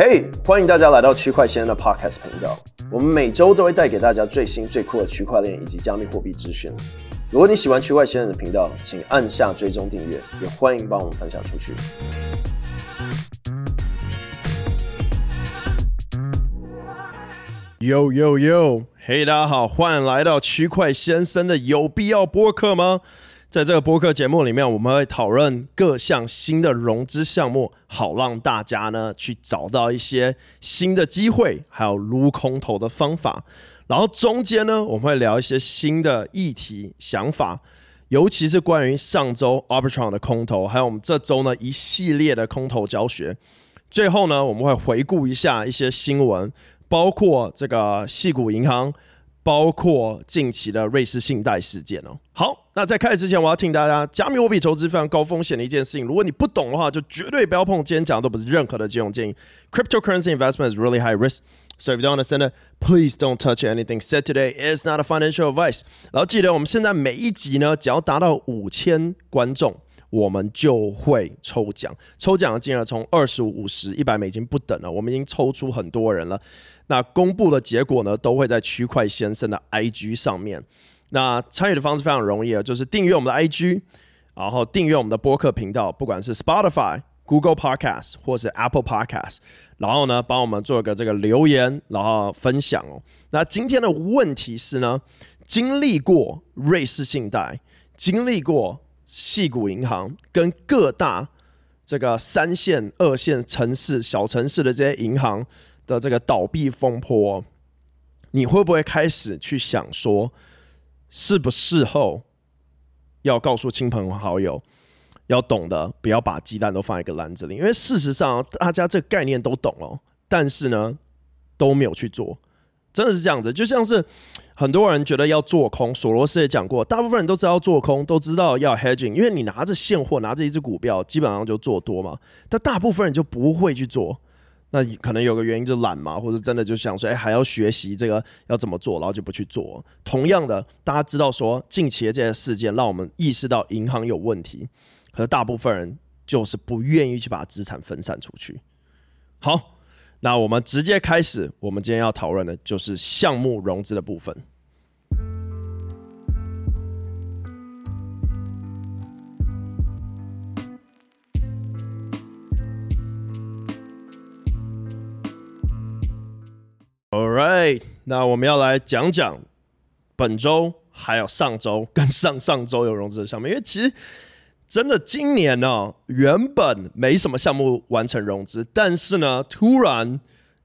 嘿，欢迎大家来到区块先生的 Podcast 频道。我们每周都会带给大家最新最酷的区块链以及加密货币资讯。如果你喜欢区块先生的频道，请按下追踪订阅，也欢迎帮我们分享出去。Yo yo yo，嘿，大家好，欢迎来到区块先生的有必要播客吗？在这个播客节目里面，我们会讨论各项新的融资项目，好让大家呢去找到一些新的机会，还有撸空头的方法。然后中间呢，我们会聊一些新的议题、想法，尤其是关于上周 Arbitrum 的空头，还有我们这周呢一系列的空头教学。最后呢，我们会回顾一下一些新闻，包括这个细谷银行。包括近期的瑞士信贷事件哦。好，那在开始之前，我要提醒大家，加密货币投资非常高风险的一件事情。如果你不懂的话，就绝对不要碰。今天讲的都不是任何的金融建议。Cryptocurrency investment is really high risk, so if you don't understand it, please don't touch anything said today. It's not a financial advice. 然后记得，我们现在每一集呢，只要达到五千观众。我们就会抽奖，抽奖的金额从二十五、五十、一百美金不等了。我们已经抽出很多人了。那公布的结果呢，都会在区块先生的 IG 上面。那参与的方式非常容易啊，就是订阅我们的 IG，然后订阅我们的播客频道，不管是 Spotify、Google Podcast 或是 Apple Podcast，然后呢，帮我们做个这个留言，然后分享哦。那今天的问题是呢，经历过瑞士信贷，经历过。矽谷银行跟各大这个三线、二线城市、小城市的这些银行的这个倒闭风波，你会不会开始去想说，是不是后要告诉亲朋好友，要懂得不要把鸡蛋都放一个篮子里？因为事实上，大家这个概念都懂哦，但是呢，都没有去做。真的是这样子，就像是很多人觉得要做空，索罗斯也讲过，大部分人都知道做空，都知道要 hedging，因为你拿着现货，拿着一只股票，基本上就做多嘛。但大部分人就不会去做，那可能有个原因就懒嘛，或者真的就想说，哎，还要学习这个要怎么做，然后就不去做。同样的，大家知道说近期的这些事件让我们意识到银行有问题，可是大部分人就是不愿意去把资产分散出去。好。那我们直接开始，我们今天要讨论的就是项目融资的部分。All right，那我们要来讲讲本周还有上周跟上上周有融资的项目，因为其实。真的，今年呢、原本没什么项目完成融资，但是呢，突然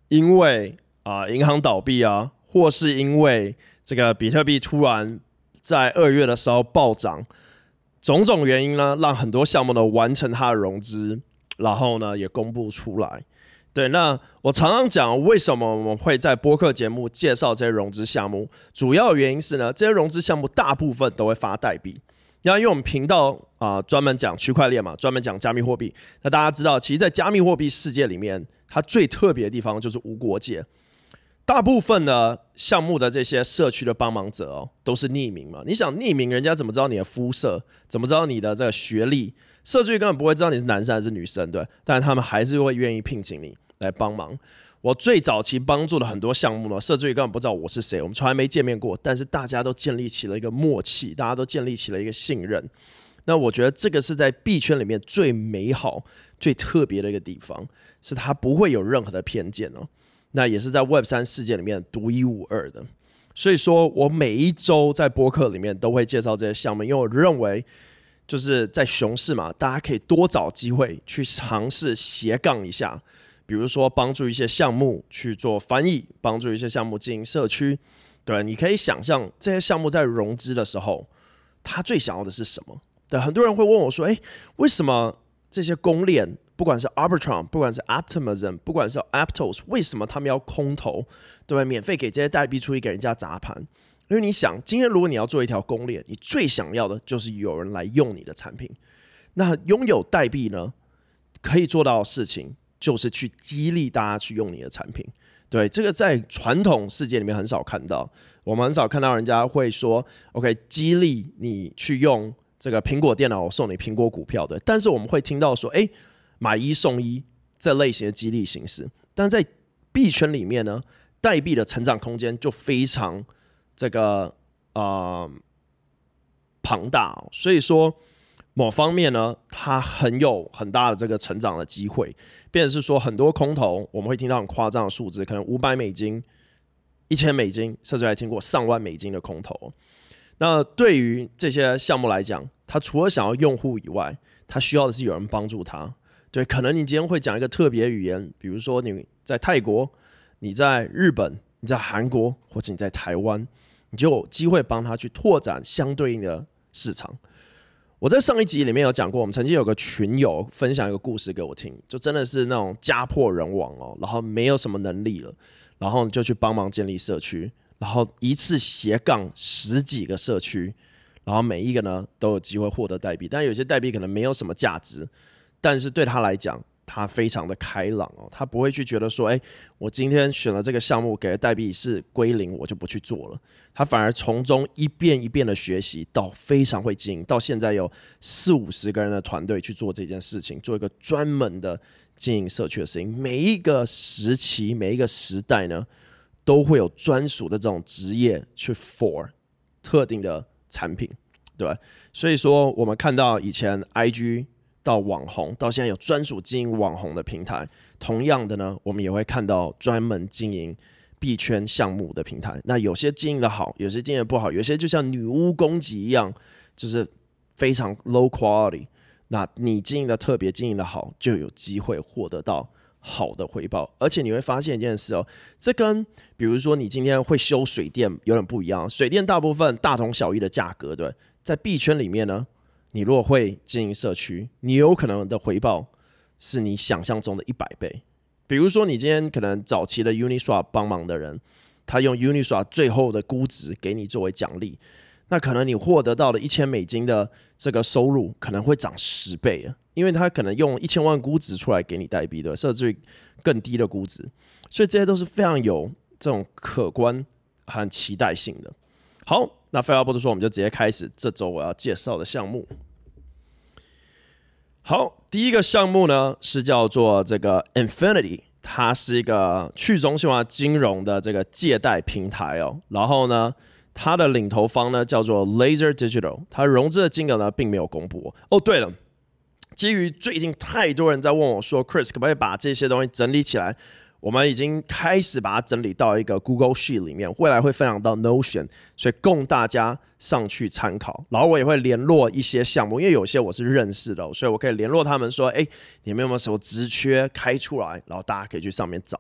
因为啊、银行倒闭啊，或是因为这个比特币突然在二月的时候暴涨，种种原因呢，让很多项目呢完成它的融资，然后呢也公布出来。对，那我常常讲，为什么我们会在播客节目介绍这些融资项目，主要原因是呢，这些融资项目大部分都会发代币。然后，因为我们频道啊、专门讲区块链嘛，专门讲加密货币。那大家知道，其实，在加密货币世界里面，它最特别的地方就是无国界。大部分的项目的这些社区的帮忙者哦，都是匿名嘛。你想匿名，人家怎么知道你的肤色？怎么知道你的这个学历？社区根本不会知道你是男生还是女生，对。但是他们还是会愿意聘请你来帮忙。我最早期帮助了很多项目呢，社区根本不知道我是谁，我们从来没见面过，但是大家都建立起了一个默契，大家都建立起了一个信任。那我觉得这个是在币圈里面最美好、最特别的一个地方，是它不会有任何的偏见哦。那也是在 Web 三世界里面独一无二的。所以说我每一周在播客里面都会介绍这些项目，因为我认为就是在熊市嘛，大家可以多找机会去尝试斜杠一下。比如说，帮助一些项目去做翻译，帮助一些项目经营社区，对，你可以想象这些项目在融资的时候，他最想要的是什么？对，很多人会问我说：“诶，为什么这些公链，不管是 Arbitrum，不管是 Optimism，不管是 Aptos，为什么他们要空投，对吧？免费给这些代币出去给人家砸盘？因为你想，今天如果你要做一条公链，你最想要的就是有人来用你的产品。那拥有代币呢，可以做到的事情。”就是去激励大家去用你的产品，对，这个在传统世界里面很少看到，我们很少看到人家会说，OK，激励你去用这个苹果电脑，我送你苹果股票的。但是我们会听到说，诶，买一送一这类型的激励形式。但在币圈里面呢，代币的成长空间就非常这个呃庞大，所以说某方面呢，它很有很大的这个成长的机会。变成是说很多空头，我们会听到很夸张的数字，可能五百美金、一千美金，甚至还听过上万美金的空头。那对于这些项目来讲，它除了想要用户以外，它需要的是有人帮助他。对，可能你今天会讲一个特别语言，比如说你在泰国、你在日本、你在韩国，或者你在台湾，你就有机会帮他去拓展相对应的市场。我在上一集里面有讲过，我们曾经有个群友分享一个故事给我听，就真的是那种家破人亡哦，然后没有什么能力了，然后就去帮忙建立社区，然后一次斜杠十几个社区，然后每一个呢都有机会获得代币，但有些代币可能没有什么价值，但是对他来讲。他非常的开朗哦，他不会去觉得说，哎，我今天选了这个项目，给的代币是归零，我就不去做了。他反而从中一遍一遍的学习，到非常会经营，到现在有四五十个人的团队去做这件事情，做一个专门的经营社区的事情。每一个时期，每一个时代呢，都会有专属的这种职业去 for 特定的产品，对吧？所以说，我们看到以前 IG。到网红，到现在有专属经营网红的平台。同样的呢，我们也会看到专门经营币圈项目的平台。那有些经营的好，有些经营的不好，有些就像女巫攻击一样，就是非常 low quality。那你经营的特别，经营的好，就有机会获得到好的回报。而且你会发现一件事哦，这跟比如说你今天会修水电有点不一样。水电大部分大同小异的价格，对，在币圈里面呢。你如果会经营社区，你有可能的回报是你想象中的一百倍。比如说，你今天可能早期的 Uniswap 帮忙的人，他用 Uniswap 最后的估值给你作为奖励，那可能你获得到的一千美金的这个收入可能会涨十倍啊，因为他可能用一千万估值出来给你代币的，甚至更低的估值，所以这些都是非常有这种可观和期待性的。好，那废话不多说，我们就直接开始这周我要介绍的项目。好，第一个项目呢是叫做这个 Infinity，它是一个去中心化金融的这个借贷平台哦。然后呢，它的领头方呢叫做 Laser Digital，它融资的金额呢并没有公布。哦，对了，基于最近太多人在问我说，Chris 可不可以把这些东西整理起来？我们已经开始把它整理到一个 Google Sheet 里面，未来会分享到 Notion，所以供大家上去参考。然后我也会联络一些项目，因为有些我是认识的，所以我可以联络他们说：“哎，你们有没有什么职缺开出来？”然后大家可以去上面找。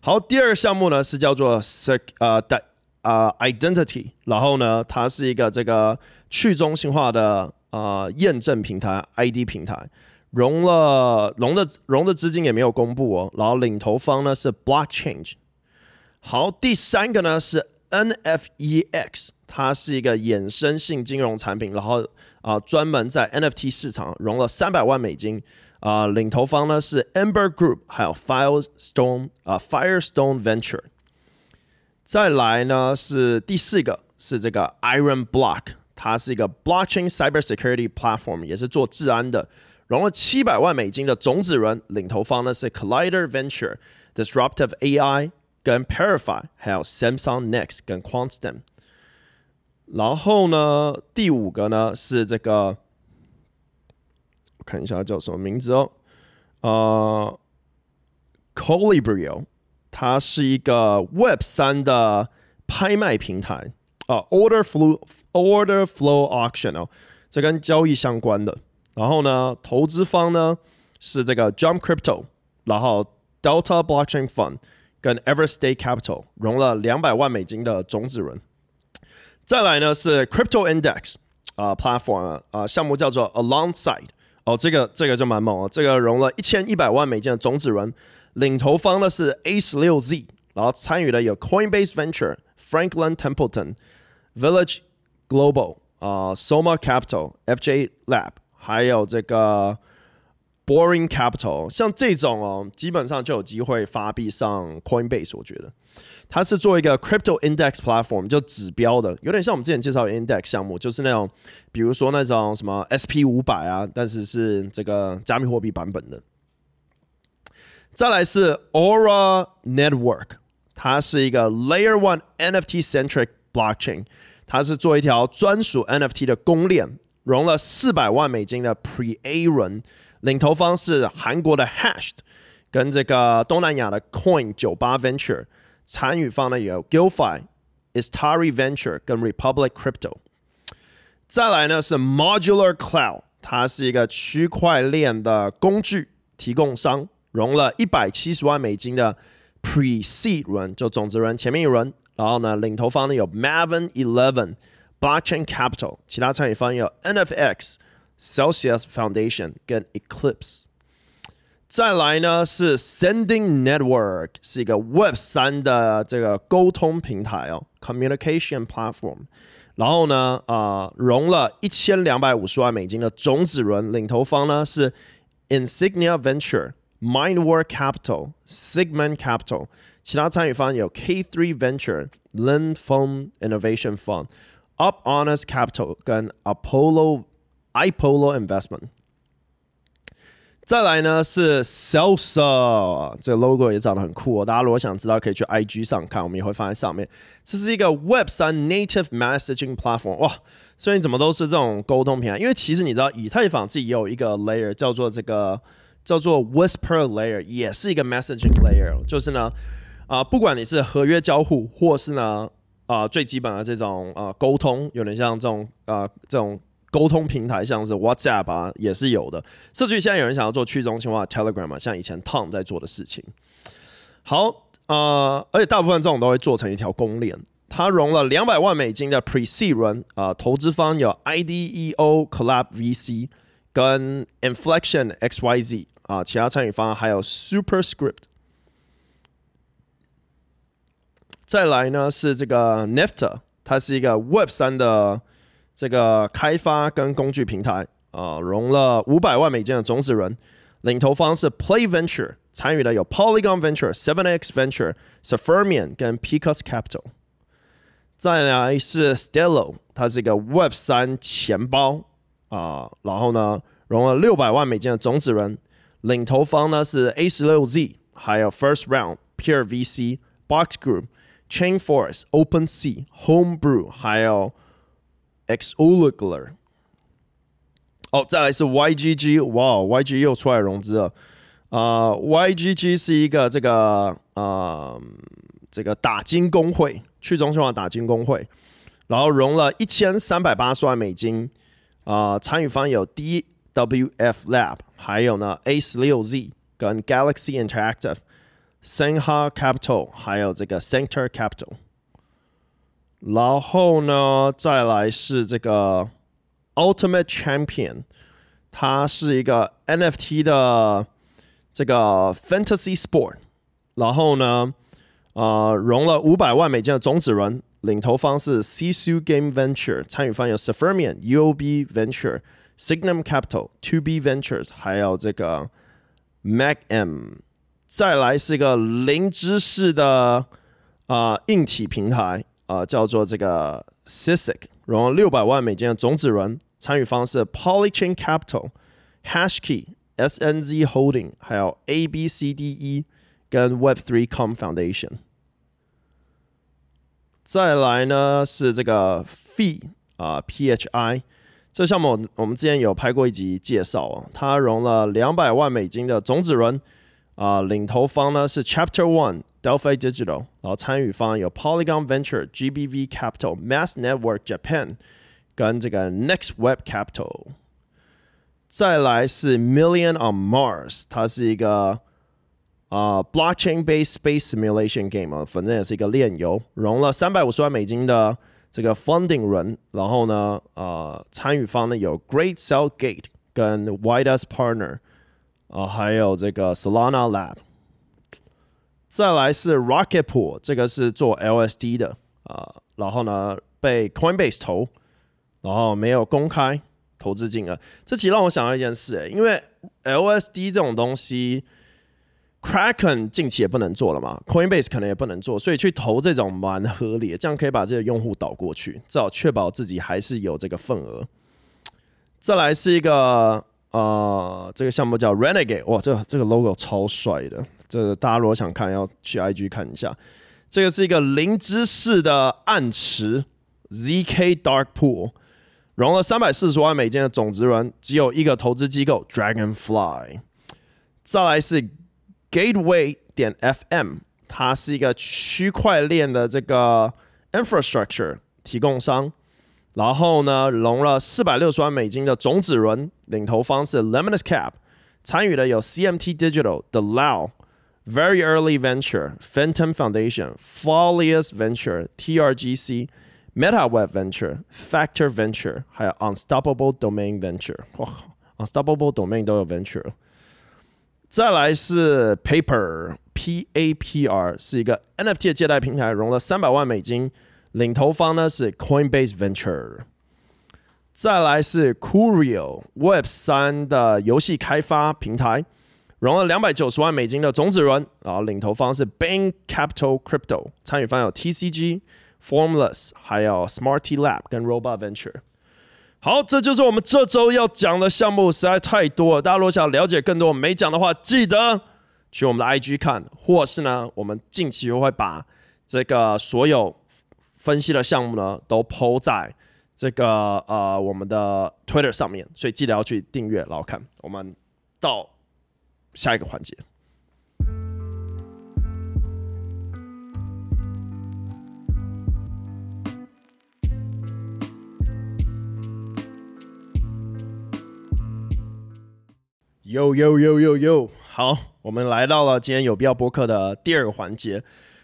好，第二个项目呢是叫做 Sec 呃的呃 Identity，然后呢它是一个这个去中心化的呃验证平台 ID 平台。融了融的融的资金也没有公布哦，然后领头方呢是 Blockchange。好，第三个呢是 NFEX，它是一个衍生性金融产品，然后啊、专门在 NFT 市场融了三百万美金啊、领头方呢是 Amber Group 还有 Firestone 啊 Firestone Venture。再来呢是第四个是这个 Iron Block，它是一个 Blockchain Cybersecurity Platform，也是做治安的。融了七百万美金的种子轮，领头方呢是 Collider Venture、Disruptive AI 跟 Verify，还有 Samsung Next 跟 Quantstamp。然后呢，第五个呢是这个，我看一下叫什么名字哦，呃，Colibrio，它是一个 Web 三的拍卖平台啊，Order Flow Order Flow Auction 哦，这跟交易相关的。然后呢，投资方呢是这个 Jump Crypto，然后 Delta Blockchain Fund 跟 Everstate Capital 融了两百万美金的种子轮。再来呢是 Crypto Index 啊、Platform 啊、项目叫做 Alongside 哦，这个这个就蛮猛哦，这个融了一千一百万美金的种子轮，领头方呢是 A 十六 Z，然后参与的有 Coinbase Venture、Franklin Templeton、Village Global 啊、Soma Capital、FJ Lab。还有这个 Boring Capital，像这种哦，基本上就有机会发币上 Coinbase。我觉得它是做一个 Crypto Index Platform，就指标的，有点像我们之前介绍的 Index 项目，就是那种比如说那种什么 SP 五百啊，但是是这个加密货币版本的。再来是 Aura Network，它是一个 Layer One NFT Centric Blockchain，它是做一条专属 NFT 的公链，融了四百万美金的 Pre-A 轮，领头方是韩国的 Hashed，跟这个东南亚的 Coin 九八 Venture，参与方呢有 GILFI、Istari Venture 跟 Republic Crypto。再来呢是 Modular Cloud，它是一个区块链的工具提供商。融了一百七十万美金的 Pre-C 轮，就种子轮前面一轮，然后呢，领头方呢有 Maven Eleven、Blockchain Capital，其他参与方有 NFX、Celsius Foundation 跟 Eclipse。再来呢是 Sending Network，是一个 Web 三的这个沟通平台哦，Communication Platform。然后呢，啊、融了一千两百五十万美金的种子轮，领头方呢是 Insignia Venture、MindWork Capital、Sigmund Capital，其他参与方有 K3 Venture、Lin Feng Innovation Fund、Up Honest Capital 跟 Apollo、iPollo Investment。再来呢是 Selsa 这个 logo 也长得很酷哦。大家如果想知道，可以去 IG 上看，我们也会放在上面。这是一个 Web 三 Native Messaging Platform。哇，所以怎么都是这种沟通平台？因为其实你知道，以太坊自己也有一个 layer 叫做这个。叫做 Whisper Layer，也是一个 Messaging Layer，就是呢，啊、不管你是合约交互，或是呢，啊、最基本的这种啊、呃、沟通，有点像这种啊、呃、这种沟通平台，像是 WhatsApp 啊，也是有的。甚至于现在有人想要做去中心化 Telegram 嘛，像以前 Tom 在做的事情。好，啊、而且大部分这种都会做成一条公链。它融了两百万美金的 Pre C 轮啊、投资方有 IDEO Collab VC 跟 Inflection XYZ。啊，其他参与方还有 Superscript。再来呢是这个 Nifter，它是一个 Web 三的这个开发跟工具平台啊，融了五百万美金的种子轮，领头方是 Play Venture，参与的有 Polygon Venture、Seven X Venture、Sefermium 跟 Picus Capital。再来是 Stello，它是一个 Web 三钱包啊，然后呢融了六百万美金的种子轮。领头方呢是 A 十六 Z，还有 First Round、Peer VC、Box Group、Chain Force、Open Sea、Homebrew，还有 Exoligler。哦，再来是 YGG，哇，YGG 又出来融资了。啊、呃，YGG 是一个这个啊、呃，这个打金公会，去中心化打金公会，然后融了一千三百八十万美金。啊、呃，参与方有 D。WF Lab，还有呢 A 十六 Z 跟 Galaxy Interactive、Senha Capital，还有这个 Center Capital。然后呢，再来是这个 Ultimate Champion，它是一个 NFT 的这个 Fantasy Sport。然后呢，呃，融了五百万美金的种子轮，领头方是 Sisu Game Venture，参与方有 s u f e r m i a n UOB Venture。Signum Capital、To B Ventures，还有这个 Mac M，再来是一个零知识的啊、硬体平台啊、叫做这个 Sisic，融了六百万美金的种子轮，参与方是 Polychain Capital、Hashkey、SNZ Holding，还有 A B C D E 跟 Web3Com Foundation。再来呢是这个 Phi 啊、P H I。这项目我们之前有拍过一集介绍啊，它融了两百万美金的种子轮啊、呃，领头方呢是 Chapter One Delphi Digital，然后参与方有 Polygon Venture、GBV Capital、Mass Network Japan 跟这个 Next Web Capital。再来是 Million on Mars，它是一个啊、呃、Blockchain-based Space Simulation Game 啊，反正也是一个链游，融了三百五十万美金的。这个 funding 轮，然后呢，呃，参与方呢有 Great Cell Gate 跟 Widest Partner， 啊、还有这个 Solana Lab。再来是 Rocket Pool，这个是做 LSD 的啊、然后呢被 Coinbase 投，然后没有公开投资金额。这其实让我想到一件事，诶，因为 LSD 这种东西。Kraken 近期也不能做了嘛，Coinbase 可能也不能做，所以去投这种蛮合理的，这样可以把这个用户导过去，至少确保自己还是有这个份额。再来是一个呃，这个项目叫 Renegade，哇，这个这个 logo 超帅的，这大家如果想看，要去 IG 看一下。这个是一个零知识的暗池 ZK Dark Pool，融了三百四十万美金的种子轮，只有一个投资机构 Dragonfly。再来是 Gateway 点 FM，它是一个区块链的这个 infrastructure 提供商。然后呢，融了四百六十万美金的种子轮，领投方是 Lemonus Cap，参与的有 CMT Digital、The Lao、Very Early Venture、Phantom Foundation、Folius Venture、TRGC、MetaWeb Venture、Factor Venture，还有 Unstoppable Domain Venture。哇，Unstoppable Domain 都有 Venture。再来是 Paper P A P R，是一个 NFT 的借贷平台，融了三百万美金。领投方呢是 Coinbase Venture，再来是 Curio Web 三的游戏开发平台，融了两百九十万美金的种子轮，然后领投方是 Bank Capital Crypto，参与方有 TCG、Formless，还有 Smarty Lab 跟 Robot Venture。好，这就是我们这周要讲的项目，实在太多了。大家如果想了解更多没讲的话，记得去我们的 IG 看，或是呢，我们近期会把这个所有。分析的项目呢，都 po 在这个呃我们的 Twitter 上面，所以记得要去订阅，然后看。我们到下一个环节。Yo yo yo yo yo，好，我们来到了今天有必要播客的第二个环节。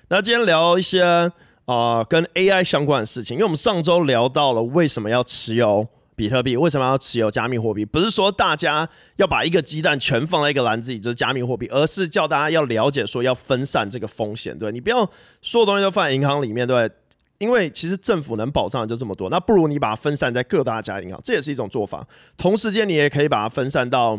那今天聊一些。啊、跟 AI 相关的事情，因为我们上周聊到了为什么要持有比特币，为什么要持有加密货币，不是说大家要把一个鸡蛋全放在一个篮子里，就是加密货币，而是叫大家要了解说要分散这个风险，对，你不要所有东西都放在银行里面，对，因为其实政府能保障的就这么多，那不如你把它分散在各大家银行，这也是一种做法。同时间，你也可以把它分散到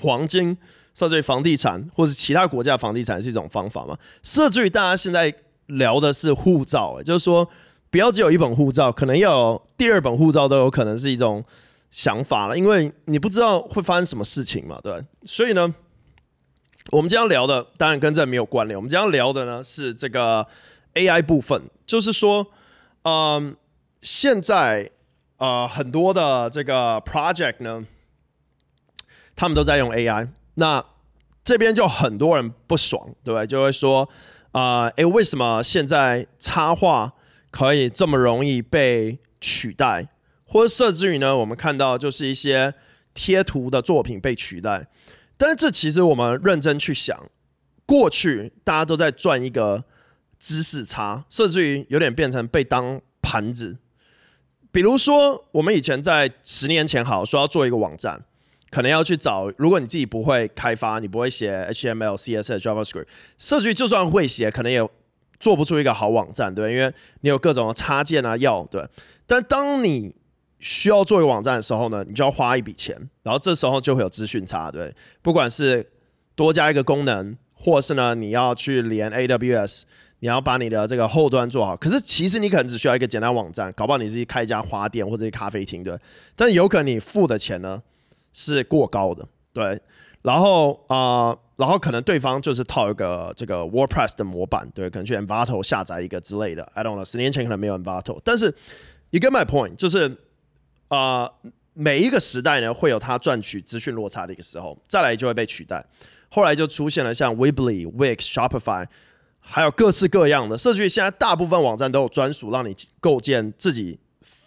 黄金，甚至于房地产，或者其他国家房地产是一种方法嘛，甚至于大家现在。聊的是护照，欸，就是说不要只有一本护照，可能要有第二本护照都有可能是一种想法了，因为你不知道会发生什么事情嘛，对。所以呢，我们今天聊的当然跟这没有关联，我们今天聊的呢是这个 AI 部分，就是说，嗯，现在呃很多的这个 project 呢，他们都在用 AI，那这边就很多人不爽，对？就会说。啊，诶、为什么现在插画可以这么容易被取代？或者甚至于呢，我们看到就是一些贴图的作品被取代。但是这其实我们认真去想，过去大家都在赚一个知识差，甚至于有点变成被当盘子。比如说，我们以前在十年前好说要做一个网站。可能要去找，如果你自己不会开发，你不会写 HTML、CSS、JavaScript，设计就算会写，可能也做不出一个好网站，对，因为你有各种插件啊，要对。但当你需要做一个网站的时候呢，你就要花一笔钱，然后这时候就会有资讯差，对。不管是多加一个功能，或是呢你要去连 AWS，你要把你的这个后端做好。可是其实你可能只需要一个简单网站，搞不好你自己开一家花店或者咖啡厅，对。但有可能你付的钱呢？是过高的，对，然后啊、然后可能对方就是套一个这个 WordPress 的模板，对，可能去 Envato 下载一个之类的，I don't know，十年前可能没有 Envato，但是 you get my point，就是啊、每一个时代呢会有它赚取资讯落差的一个时候，再来就会被取代，后来就出现了像 Weebly、Wix、Shopify，还有各式各样的，甚至于现在大部分网站都有专属让你构建自己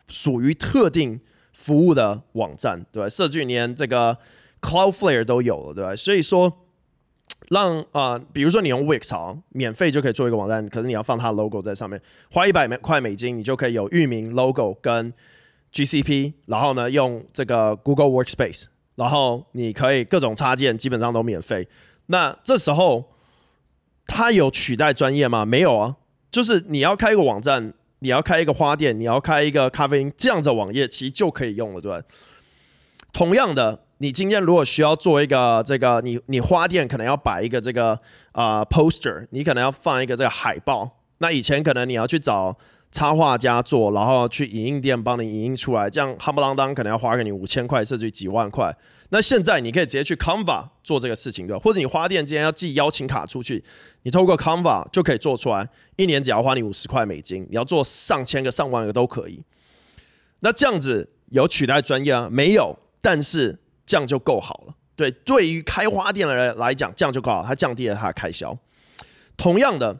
属于特定。服务的网站，对吧？甚至连这个 Cloudflare 都有了，对吧？所以说，让啊、比如说你用 Wix 好，免费就可以做一个网站，可是你要放它的 logo 在上面，花一百块美金，你就可以有域名、logo 跟 GCP，然后呢，用这个 Google Workspace，然后你可以各种插件基本上都免费。那这时候，它有取代专业吗？没有啊，就是你要开一个网站。你要开一个花店，你要开一个咖啡厅，这样子的网页其实就可以用了，对？同样的，你今天如果需要做一个这个，你你花店可能要摆一个这个啊、poster，你可能要放一个这个海报。那以前可能你要去找插画家做，然后去影印店帮你影印出来，这样夯不啷当可能要花给你五千块甚至于几万块。那现在你可以直接去 Canva 做这个事情，对？或者你花店今天要寄邀请卡出去，你透过 Canva 就可以做出来，一年只要花你五十块美金，你要做上千个、上万个都可以。那这样子有取代专业啊？没有，但是这样就够好了。对，对于开花店的人来讲，这样就够好，它降低了他的开销。同样的。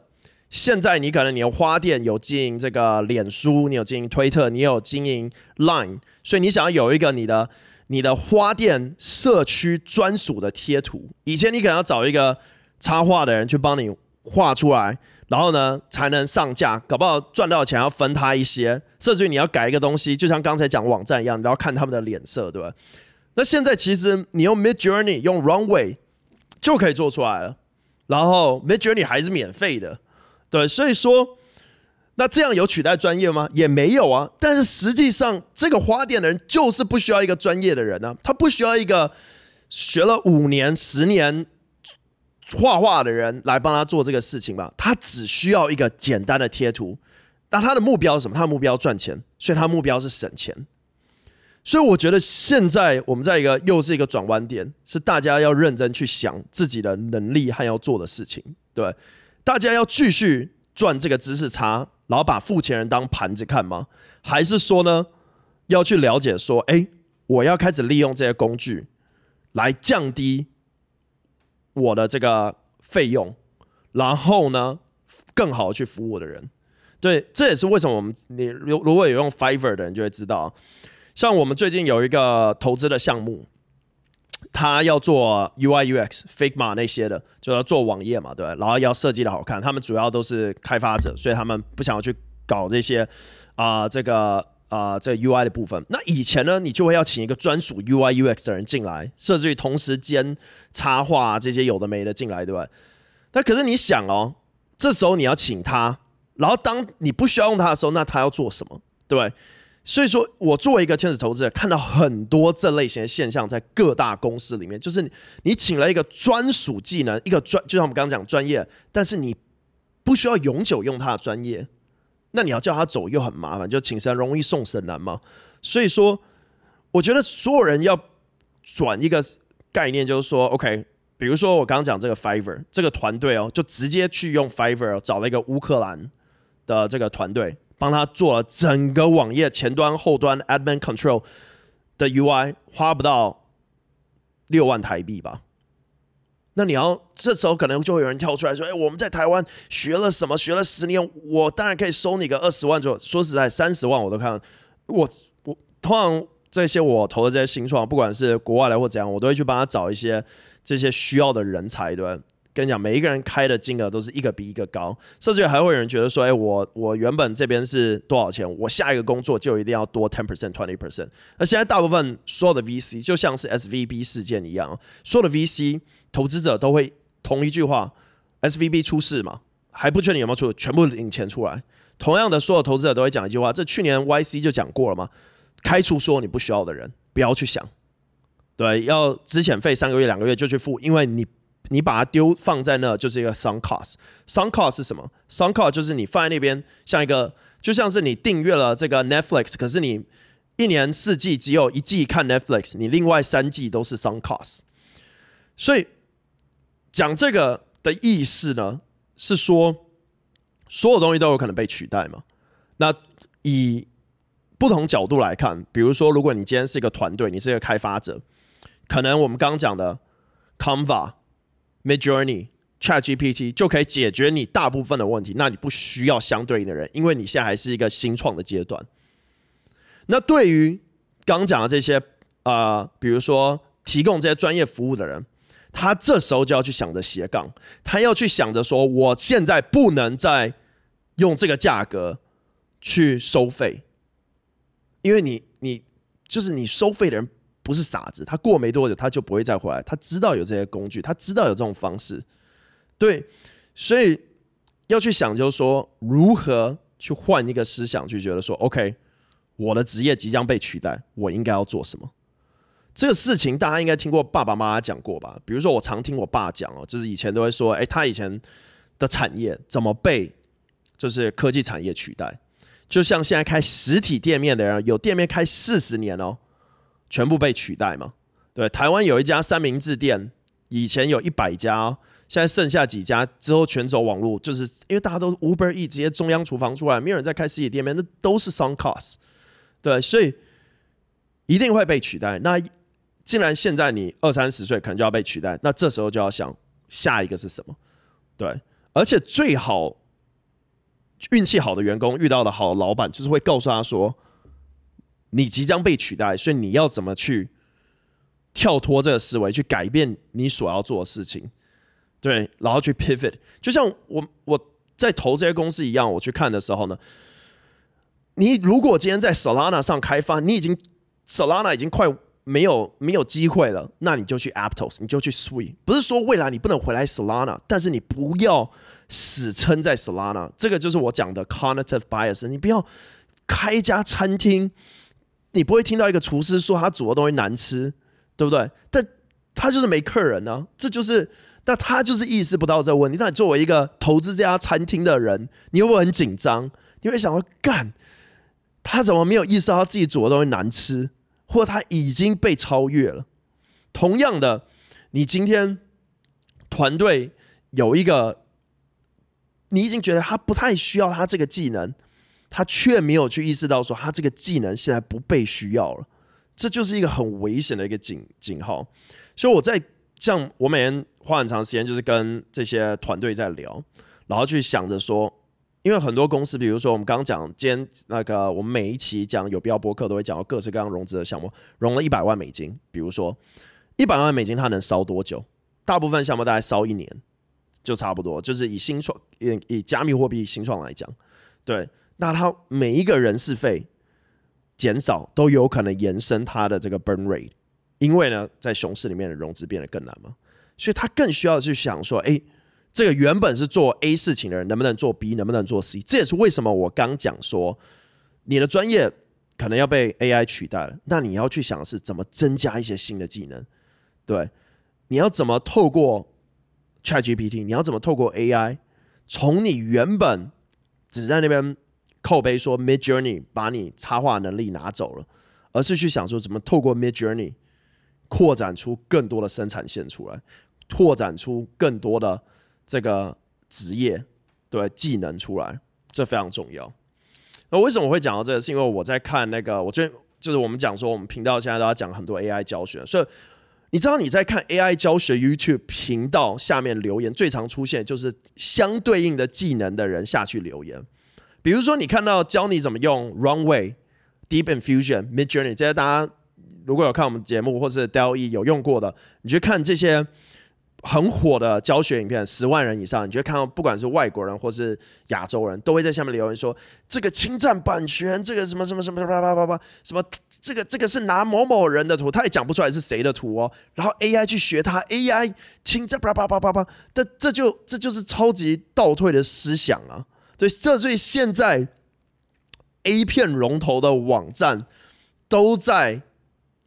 现在你可能你有花店，有经营这个脸书，你有经营推特，你有经营 Line，所以你想要有一个你的你的花店社区专属的贴图。以前你可能要找一个插画的人去帮你画出来，然后呢才能上架，搞不好赚到钱要分他一些。甚至于你要改一个东西，就像刚才讲网站一样，你都要看他们的脸色，对吧？那现在其实你用 Midjourney 用 Runway 就可以做出来了，然后 Midjourney 还是免费的。对，所以说，那这样有取代专业吗？也没有啊。但是实际上，这个花店的人就是不需要一个专业的人呢、啊，他不需要一个学了五年、十年画画的人来帮他做这个事情吧。他只需要一个简单的贴图。那他的目标是什么？他的目标赚钱，所以他目标是省钱。所以我觉得现在我们在一个又是一个转弯点，是大家要认真去想自己的能力和要做的事情，对。大家要继续赚这个知识差，然后把付钱人当盘子看吗？还是说呢，要去了解说，哎，我要开始利用这些工具来降低我的这个费用，然后呢，更好的去服务我的人。对，这也是为什么我们你如如果有用 Fiverr 的人就会知道，像我们最近有一个投资的项目。他要做 UI UX、Figma 那些的，就要做网页嘛，对，然后要设计的好看。他们主要都是开发者，所以他们不想要去搞这些啊、这个啊、这个 UI 的部分。那以前呢，你就会要请一个专属 UI UX 的人进来，甚至于同时间插画这些有的没的进来，对吧？那可是你想哦，这时候你要请他，然后当你不需要用他的时候，那他要做什么，对不对？所以说，我作为一个天使投资人，看到很多这类型的现象在各大公司里面，就是你请了一个专属技能，一个专，就像我们刚刚讲专业，但是你不需要永久用他的专业，那你要叫他走又很麻烦，就请神容易送神难嘛。所以说，我觉得所有人要转一个概念，就是说，OK，比如说我刚刚讲这个 Fiverr 这个团队哦，就直接去用 Fiverr 找了一个乌克兰的这个团队。帮他做了整个网页前端、后端 admin control 的 UI，花不到六万台币吧？那你要这时候可能就会有人跳出来说：“哎，我们在台湾学了什么？学了十年，我当然可以收你个二十万左右。说实在，三十万我都看。我我通常这些我投的这些新创，不管是国外来或怎样，我都会去帮他找一些这些需要的人才，对吧？跟你讲，每一个人开的金额都是一个比一个高，甚至还会有人觉得说：“哎，我我原本这边是多少钱，我下一个工作就一定要多 ten percent、twenty percent。”那现在大部分所有的 VC 就像是 SVB 事件一样，所有的 VC 投资者都会同一句话：“SVB 出事嘛，还不确定有没有出，全部领钱出来。”同样的，所有投资者都会讲一句话：“这去年 YC 就讲过了嘛，开除所有你不需要的人，不要去想，对，要资遣费三个月、两个月就去付，因为你。”你把它丢放在那，就是一个 sunk cost。sunk cost 是什么？sunk cost 就是你放在那边，像一个就像是你订阅了这个 Netflix，可是你一年四季只有一季看 Netflix，你另外三季都是 sunk cost。所以讲这个的意思呢，是说所有东西都有可能被取代嘛。那以不同角度来看，比如说，如果你今天是一个团队，你是一个开发者，可能我们刚讲的 Canva。Midjourney、ChatGPT 就可以解决你大部分的问题，那你不需要相对应的人，因为你现在还是一个新创的阶段。那对于刚讲的这些啊、呃，比如说提供这些专业服务的人，他这时候就要去想着斜杠，他要去想着说，我现在不能再用这个价格去收费，因为你你就是你收费的人。不是傻子，他过没多久他就不会再回来。他知道有这些工具，他知道有这种方式，对，所以要去想，就是说如何去换一个思想，去觉得说，OK，我的职业即将被取代，我应该要做什么？这个事情大家应该听过爸爸妈妈讲过吧？比如说我常听我爸讲哦，就是以前都会说，诶，他以前的产业怎么被就是科技产业取代？就像现在开实体店面的人，有店面开四十年哦，全部被取代嘛？对，台湾有一家三明治店，以前有一百家，现在剩下几家，之后全走网络，就是因为大家都 Uber E 直接中央厨房出来，没有人在开实体店面，那都是 sunk cost。对，所以一定会被取代。那既然现在你二三十岁可能就要被取代，那这时候就要想下一个是什么？对，而且最好运气好的员工遇到的好的老板，就是会告诉他说，你即将被取代，所以你要怎么去跳脱这个思维，去改变你所要做的事情，对，然后去 pivot。就像我我在投这些公司一样，我去看的时候呢，你如果今天在 Solana 上开发，你已经 Solana 已经快。没有没有机会了，那你就去 Aptos，你就去 Sui。不是说未来你不能回来 Solana，但是你不要死撑在 Solana。这个就是我讲的 cognitive bias。你不要开一家餐厅，你不会听到一个厨师说他煮的东西难吃，对不对？但他就是没客人呢、这就是那他就是意识不到这个问题。那你作为一个投资这家餐厅的人，你会不会很紧张？你会想说，干，他怎么没有意识到他自己煮的东西难吃？或他已经被超越了。同样的，你今天团队有一个，你已经觉得他不太需要他这个技能，他却没有去意识到说他这个技能现在不被需要了，这就是一个很危险的一个警警号。所以我在像我每天花很长时间，就是跟这些团队在聊，然后去想着说。因为很多公司，比如说我们刚讲，今天那个我们每一期讲有必要播客都会讲到各式各样融资的项目，融了一百万美金。比如说一百万美金，它能烧多久？大部分项目大概烧一年就差不多。就是以新创以以加密货币新创来讲，对，那他每一个人事费减少都有可能延伸他的这个 burn rate，因为呢，在熊市里面的融资变得更难嘛，所以他更需要去想说，哎。这个原本是做 A 事情的人，能不能做 B，能不能做 C？这也是为什么我刚讲说，你的专业可能要被 AI 取代了。那你要去想的是怎么增加一些新的技能，对？你要怎么透过 ChatGPT？你要怎么透过 AI，从你原本只在那边靠背说 Midjourney 把你插画能力拿走了，而是去想说怎么透过 Midjourney 扩展出更多的生产线出来，拓展出更多的。这个职业对技能出来，这非常重要。那为什么我会讲到这个？是因为我在看那个，我最就是我们讲说，我们频道现在都要讲很多 AI 教学，所以你知道你在看 AI 教学 YouTube 频道下面留言最常出现就是相对应的技能的人下去留言。比如说你看到教你怎么用 Runway、Deep Infusion、Midjourney 这些，大家如果有看我们节目或是 DALL-E 有用过的，你去看这些。很火的教学影片，十万人以上，你就会看到，不管是外国人或是亚洲人，都会在下面留言说：“这个侵占版权，这个什么什么什么叭叭叭叭，什么这个这个是拿某某人的图，他也讲不出来是谁的图哦。然后 AI 去学他，AI 侵占叭叭叭叭叭，这这就这就是超级倒退的思想啊！对，这所以现在 A 片龙头的网站都在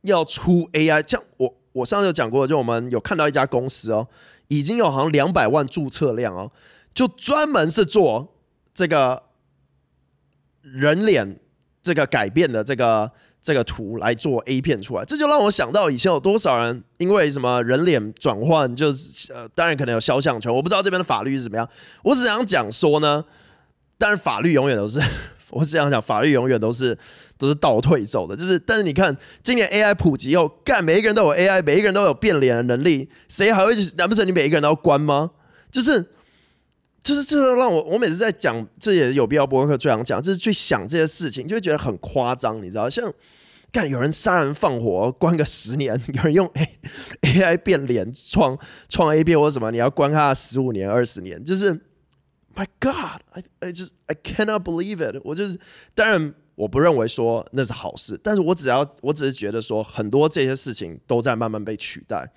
要出 AI，像我。我上次有讲过，就我们有看到一家公司哦，已经有好像两百万注册量哦，就专门是做这个人脸这个改变的这个这个图来做 A 片出来，这就让我想到以前有多少人因为什么人脸转换，就是呃，当然可能有肖像权，我不知道这边的法律是怎么样，我只想讲说呢，但是法律永远都是。我只想讲，法律永远都是都是倒退走的。就是，但是你看，今年 AI 普及后，干每一个人都有 AI，每一个人都有变脸的能力，谁还会？难不成你每一个人都要关吗？就是，就是这个让我，我每次在讲，这也有必要播客最想讲，就是去想这些事情，就会觉得很夸张，你知道？像干有人杀人放火，关个十年；有人用 AI 变脸创创 A 片或者什么，你要关他十五年、二十年，就是。My God, I I just I cannot believe it。我就是，当然我不认为说那是好事，但是我只要我只是觉得说很多这些事情都在慢慢被取代。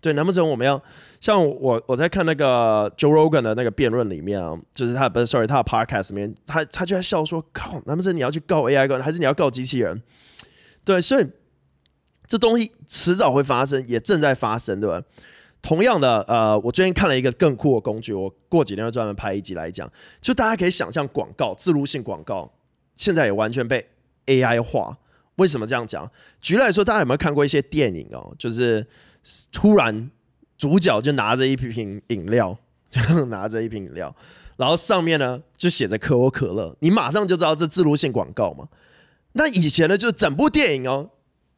对，难不成我们要像我我在看那个 Joe Rogan 的那个辩论里面啊，就是他不是 sorry 他的 podcast 里面，他他就在笑说，靠，难不成你要去告 AI，还是你要告机器人？对，所以这东西迟早会发生，也正在发生，对吧？同样的，呃，我最近看了一个更酷的工具，我过几天会专门拍一集来讲。就大家可以想象广告、自入性广告，现在也完全被 AI 化。为什么这样讲？举例来说，大家有没有看过一些电影哦？就是突然主角就拿着一瓶饮料，就拿着一瓶饮料，然后上面呢就写着可口可乐，你马上就知道这自入性广告嘛。那以前呢，就是整部电影哦，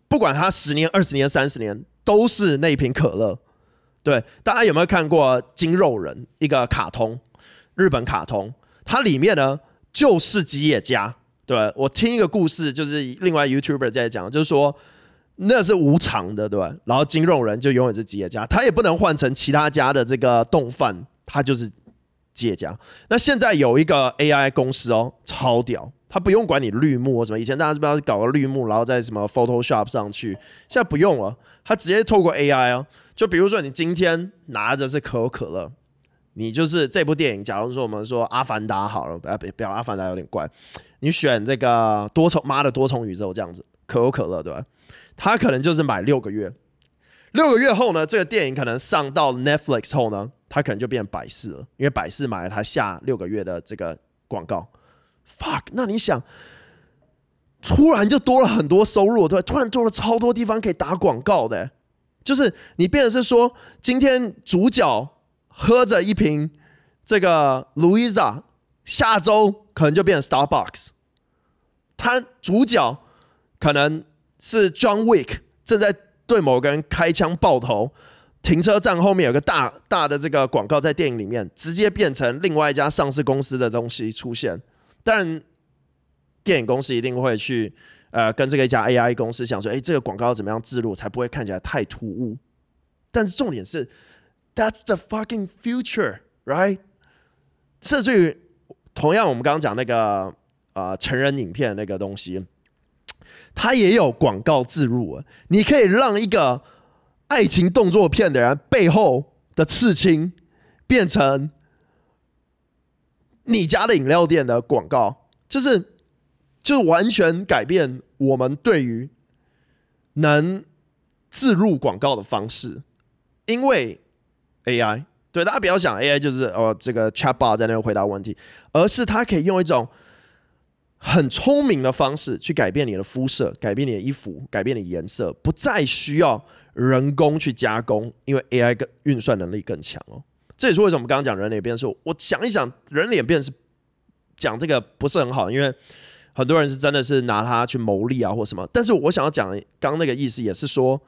不管它十年、二十年、三十年，都是那瓶可乐。对，大家有没有看过《筋肉人》一个卡通？日本卡通，它里面呢就是吉野家。对，我听一个故事，就是另外 YouTuber 在讲，就是说那是无偿的，对吧？然后筋肉人就永远是吉野家，他也不能换成其他家的这个动饭，他就是吉野家。那现在有一个 AI 公司哦，超屌，他不用管你绿幕什么，以前大家是不是搞个绿幕，然后在什么 Photoshop 上去，现在不用了，他直接透过 AI 哦，就比如说你今天拿着是可口可乐。你就是这部电影，假如说我们说《阿凡达》好了，不要不要，《阿凡达》有点怪。你选这个多重妈的多重宇宙这样子，可口可乐对吧？他可能就是买六个月，六个月后呢，这个电影可能上到 Netflix 后呢，他可能就变百事了，因为百事买了他下六个月的这个广告。Fuck，那你想，突然就多了很多收入，对，突然多了超多地方可以打广告的，就是你变的是说，今天主角。喝着一瓶这个 Louisa，下周可能就变成 Starbucks。他主角可能是 John Wick，正在对某个人开枪爆头。停车站后面有个大大的这个广告，在电影里面直接变成另外一家上市公司的东西出现。但电影公司一定会去呃跟这个一家 AI 公司想说，哎，这个广告怎么样置入才不会看起来太突兀？但是重点是。That's the fucking future, right？甚至于，同样我们刚刚讲那个啊、成人影片那个东西，它也有广告置入。你可以让一个爱情动作片的人背后的刺青变成你家的饮料店的广告，就是就完全改变我们对于能置入广告的方式，因为。AI 对，大家不要想 AI 就是哦这个 chatbot 在那边回答问题，而是它可以用一种很聪明的方式去改变你的肤色，改变你的衣服，改变你的颜色，不再需要人工去加工，因为 AI 更运算能力更强哦。这也是为什么我们刚刚讲人脸辨识。我想一想，人脸辨识讲这个不是很好，因为很多人是真的是拿它去牟利啊或什么。但是我想要讲刚那个意思也是说，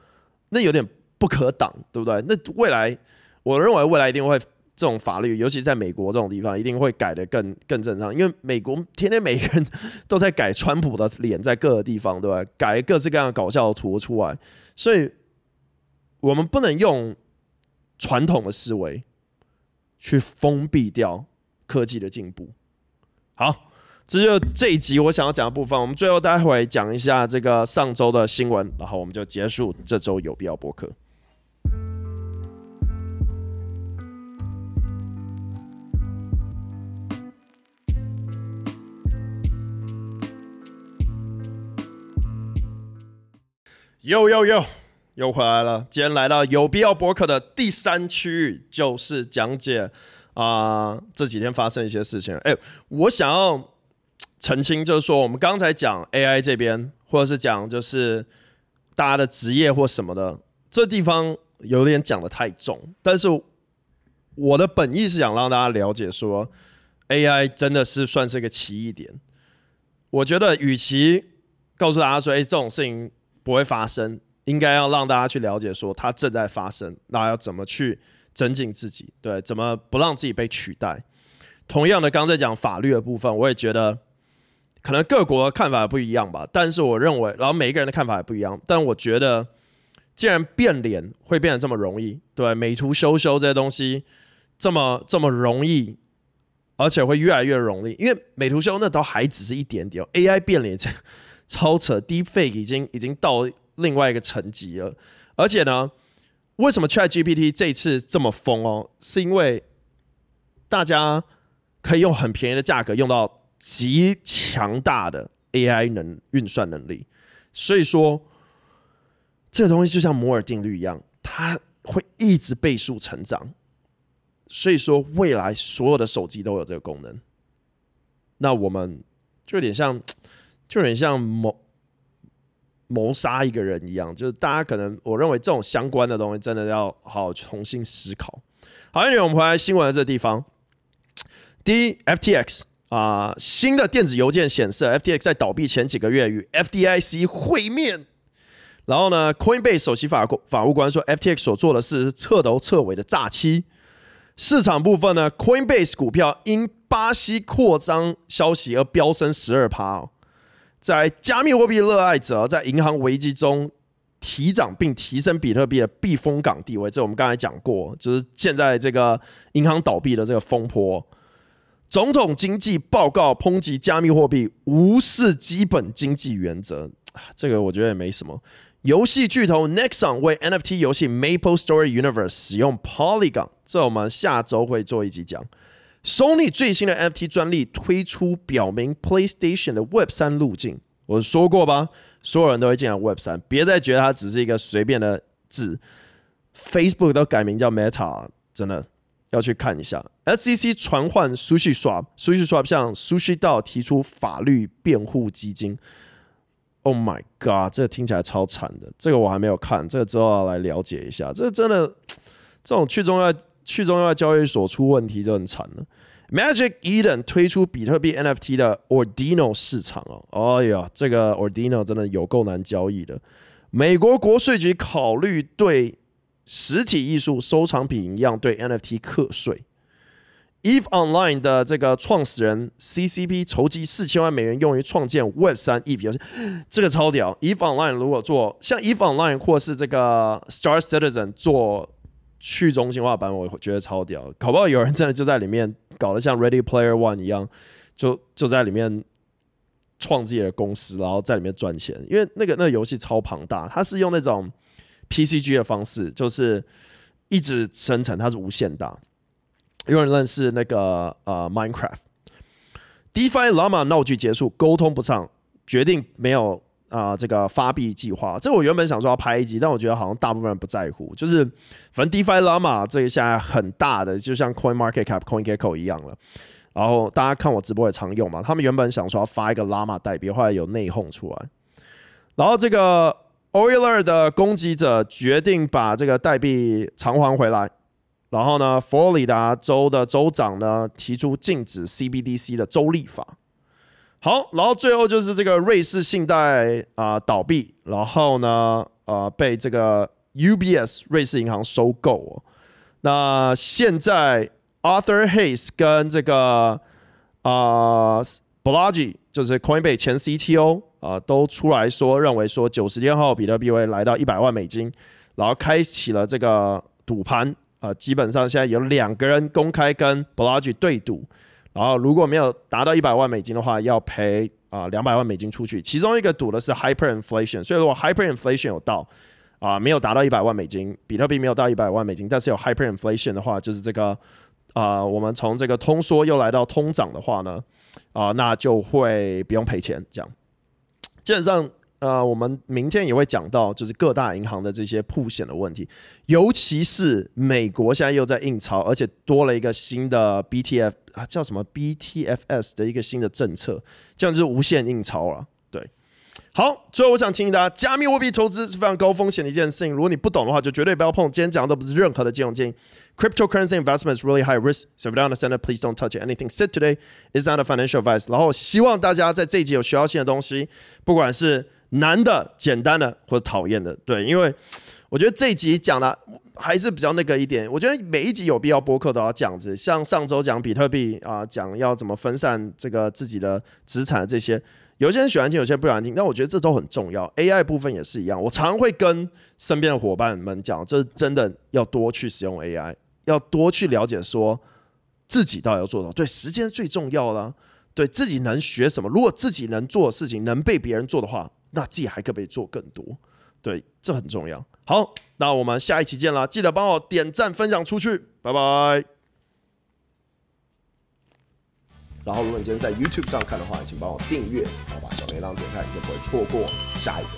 那有点不可挡，对不对？那未来。我认为未来一定会这种法律，尤其在美国这种地方，一定会改得更更正常。因为美国天天每个人都在改川普的脸，在各个地方，对吧？改各式各样的搞笑的图出来，所以我们不能用传统的思维去封闭掉科技的进步。好，这就这一集我想要讲的部分。我们最后待会讲一下这个上周的新闻，然后我们就结束这周有必要播客。又又又又回来了！今天来到有必要播客的第三区域，就是讲解啊、这几天发生一些事情。哎，我想要澄清，就是说我们刚才讲 AI 这边，或者是讲就是大家的职业或什么的，这地方有点讲得太重。但是我的本意是想让大家了解说，AI 真的是算是一个奇异点。我觉得，与其告诉大家说，哎，这种事情。不会发生，应该要让大家去了解，说它正在发生，那要怎么去增进自己？对，怎么不让自己被取代？同样的，刚才讲法律的部分，我也觉得可能各国的看法不一样吧。但是我认为，然后每一个人的看法也不一样。但我觉得，既然变脸会变得这么容易，对，美图秀秀这些东西这么这么容易，而且会越来越容易，因为美图秀那都还只是一点点，AI 变脸这。超扯，Deepfake 已经已经到另外一个层级了。而且呢，为什么 ChatGPT 这次这么疯哦？是因为大家可以用很便宜的价格用到极强大的 AI 能运算能力。所以说，这个东西就像摩尔定律一样，它会一直倍数成长。所以说，未来所有的手机都有这个功能。那我们就有点像，就有点像谋谋杀一个人一样。就是大家可能，我认为这种相关的东西，真的要好好重新思考。好，因为我们回来新闻的这个地方，第一，FTX 啊、新的电子邮件显示，FTX 在倒闭前几个月与 FDIC 会面。然后呢，Coinbase 首席法法务官说，FTX 所做的事是彻头彻尾的诈欺。市场部分呢，Coinbase 股票因巴西扩张消息而飙升十二趴。在加密货币热爱者在银行危机中提涨并提升比特币的避风港地位，这我们刚才讲过，就是现在这个银行倒闭的这个风波。总统经济报告抨击加密货币无视基本经济原则，这个我觉得也没什么。游戏巨头 Nexon 为 NFT 游戏 Maple Story Universe 使用 Polygon，这我们下周会做一集讲。Sony 最新的 NFT 专利推出，表明 PlayStation 的 Web 三路径。我说过吧，所有人都会进来 Web 三，别再觉得它只是一个随便的字。Facebook 都改名叫 Meta，真的要去看一下。SEC 传唤 SushiSwap，SushiSwap 向 SushiDAO 提出法律辩护基金。Oh my god，这听起来超惨的。这个我还没有看，这个之后要来了解一下。这真的，这种去中央去中央交易所出问题就很惨了。Magic Eden 推出比特币 NFT 的 Ordinal 市场哦，哎呀，这个 Ordinal 真的有够难交易的。美国国税局考虑对实体艺术收藏品一样对 NFT 课税。Eve Online 的这个创始人 CCP 筹集四千万美元用于创建 Web 三 Eve 游戏，这个超屌。Eve Online 如果做像 Eve Online 或是这个 Star Citizen 做去中心化版，我觉得超屌。搞不好有人真的就在里面搞得像 Ready Player One 一样，就就在里面创自己的公司，然后在里面赚钱。因为那个那个游戏超庞大，它是用那种 PCG 的方式，就是一直生成，它是无限大。有人认识那个呃 Minecraft，DeFi Llama 闹剧结束，沟通不畅，决定没有啊、这个发币计划。这我原本想说要拍一集，但我觉得好像大部分人不在乎。就是反正 DeFi Llama 这一下很大的，就像 Coin Market Cap、CoinGecko 一样了。然后大家看我直播也常用嘛，他们原本想说要发一个 Llama 代币，后来有内讧出来。然后这个 Euler 的攻击者决定把这个代币偿还回来。然后呢，佛罗里达州的州长呢提出禁止 CBDC 的州立法。好，然后最后就是这个瑞士信贷啊、倒闭，然后呢呃被这个 UBS 瑞士银行收购哦。那现在 Arthur Hayes 跟这个啊、呃、Blagi 就是 Coinbase 前 CTO 啊、都出来说，认为说九十天后比特币会来到一百万美金，然后开启了这个赌盘。呃，基本上现在有两个人公开跟 Balaji 对赌，然后如果没有达到一百万美金的话，要赔啊两百万美金出去。其中一个赌的是 Hyperinflation，所以如果 Hyperinflation 有到啊、没有达到一百万美金，比特币没有到一百万美金，但是有 Hyperinflation 的话，就是这个啊、我们从这个通缩又来到通涨的话呢，啊、那就会不用赔钱。这样，基本上。呃，我们明天也会讲到，就是各大银行的这些曝险的问题，尤其是美国现在又在印钞，而且多了一个新的 BTF 啊，叫什么 BTFS 的一个新的政策，这样就是无限印钞了。对，好，最后我想提醒大家，加密货币投资是非常高风险的一件事情，如果你不懂的话，就绝对不要碰。今天讲的都不是任何的金融建议。Cryptocurrency investments really high risk, so if you don't understand it, please don't touch. Anything said today is not a financial advice. 然后希望大家在这一集有学到新的东西，不管是难的、简单的或者讨厌的，对，因为我觉得这一集讲的还是比较那个一点。我觉得每一集有必要播客都要这样子，像上周讲比特币啊，讲要怎么分散这个自己的资产这些，有些人喜欢听，有些人不喜欢听，但我觉得这都很重要。AI 部分也是一样，我常会跟身边的伙伴们讲，就是真的要多去使用 AI，要多去了解说自己到底要做到，对，时间最重要了，对自己能学什么，如果自己能做的事情能被别人做的话。那自己还可不可以做更多？对，这很重要。好，那我们下一期见啦！记得帮我点赞、分享出去，拜拜。然后，如果你今天在 YouTube 上看的话，请帮我订阅，然后把小铃铛点开，你就不会错过下一集。